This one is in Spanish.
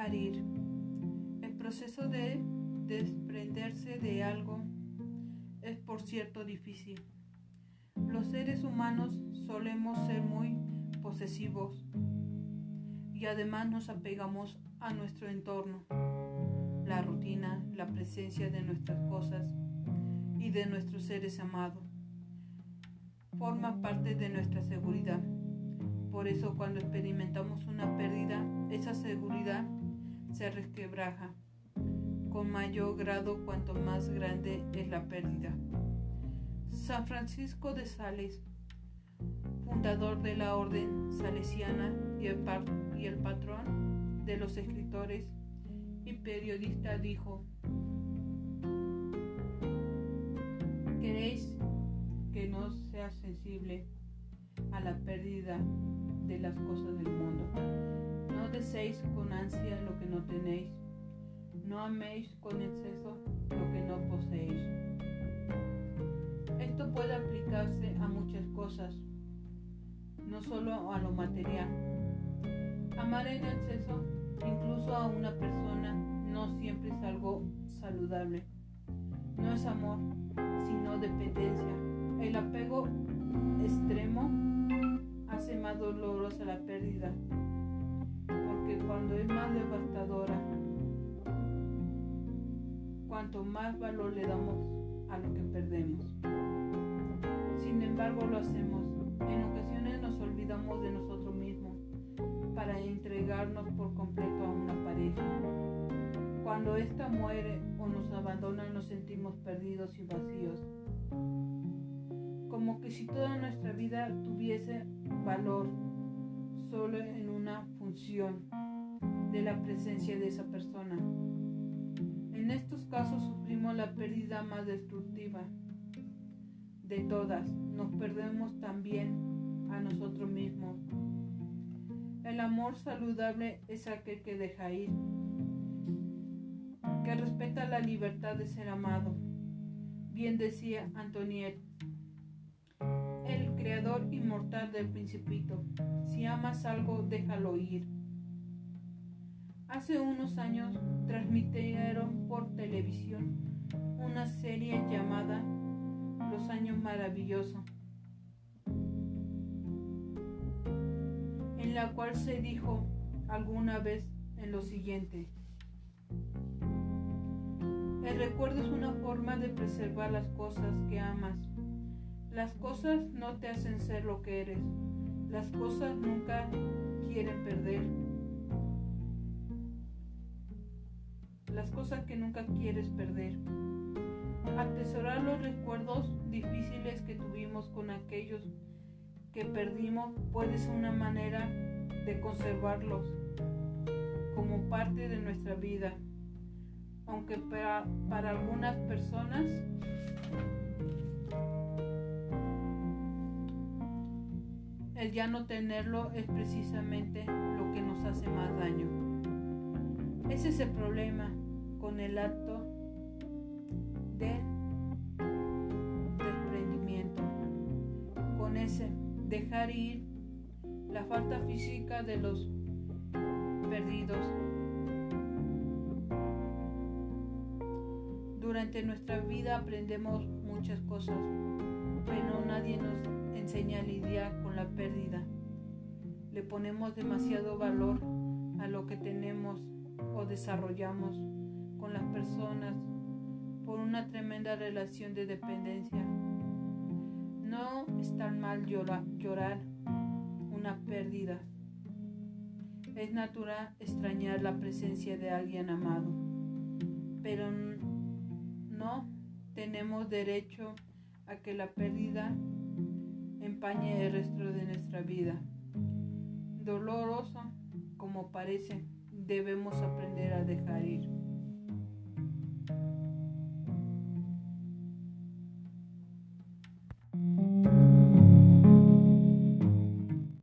Dejar. El proceso de desprenderse de algo es por cierto difícil. Los seres humanos solemos ser muy posesivos y además nos apegamos a nuestro entorno, la rutina, la presencia de nuestras cosas y de nuestros seres amados. Forma parte de nuestra seguridad. Por eso cuando experimentamos una pérdida, se resquebraja con mayor grado cuanto más grande es la pérdida. San Francisco de Sales, fundador de la orden salesiana y el, y el patrón de los escritores y periodista, dijo, ¿queréis que no sea sensible a la pérdida de las cosas del mundo? Deseéis con ansia lo que no tenéis no améis con exceso lo que no poseéis. Esto puede aplicarse a muchas cosas, no solo a lo material. Amar en exceso, incluso a una persona, no siempre es algo saludable. No es amor, sino dependencia. El apego extremo hace más dolorosa la pérdida, cuando es más devastadora, cuanto más valor le damos a lo que perdemos. Sin embargo, lo hacemos. En ocasiones nos olvidamos de nosotros mismos para entregarnos por completo a una pareja. Cuando ésta muere o nos abandona nos sentimos perdidos y vacíos. Como que si toda nuestra vida tuviese valor solo en una función de la presencia de esa persona. En estos casos sufrimos la pérdida más destructiva de todas. Nos perdemos también a nosotros mismos. El amor saludable es aquel que deja ir, que respeta la libertad de ser amado. Bien decía Antoniette, creador inmortal del principito. Si amas algo, déjalo ir. Hace unos años transmitieron por televisión una serie llamada Los Años Maravillosos, en la cual se dijo alguna vez en lo siguiente. El recuerdo es una forma de preservar las cosas que amas. Las cosas no te hacen ser lo que eres. Las cosas nunca quieren perder las cosas que nunca quieres perder. Atesorar los recuerdos difíciles que tuvimos con aquellos que perdimos puede ser una manera de conservarlos como parte de nuestra vida. Aunque para, para algunas personas el ya no tenerlo es precisamente lo que nos hace más daño. Ese es el problema con el acto del desprendimiento, con ese dejar ir la falta física de los perdidos. Durante nuestra vida aprendemos muchas cosas, pero nadie nos enseña a lidiar con la pérdida. Le ponemos demasiado valor a lo que tenemos o desarrollamos con las personas por una tremenda relación de dependencia. No es tan mal llorar, llorar una pérdida. Es natural extrañar la presencia de alguien amado, pero no tenemos derecho a que la pérdida el resto de nuestra vida. Doloroso como parece, debemos aprender a dejar ir.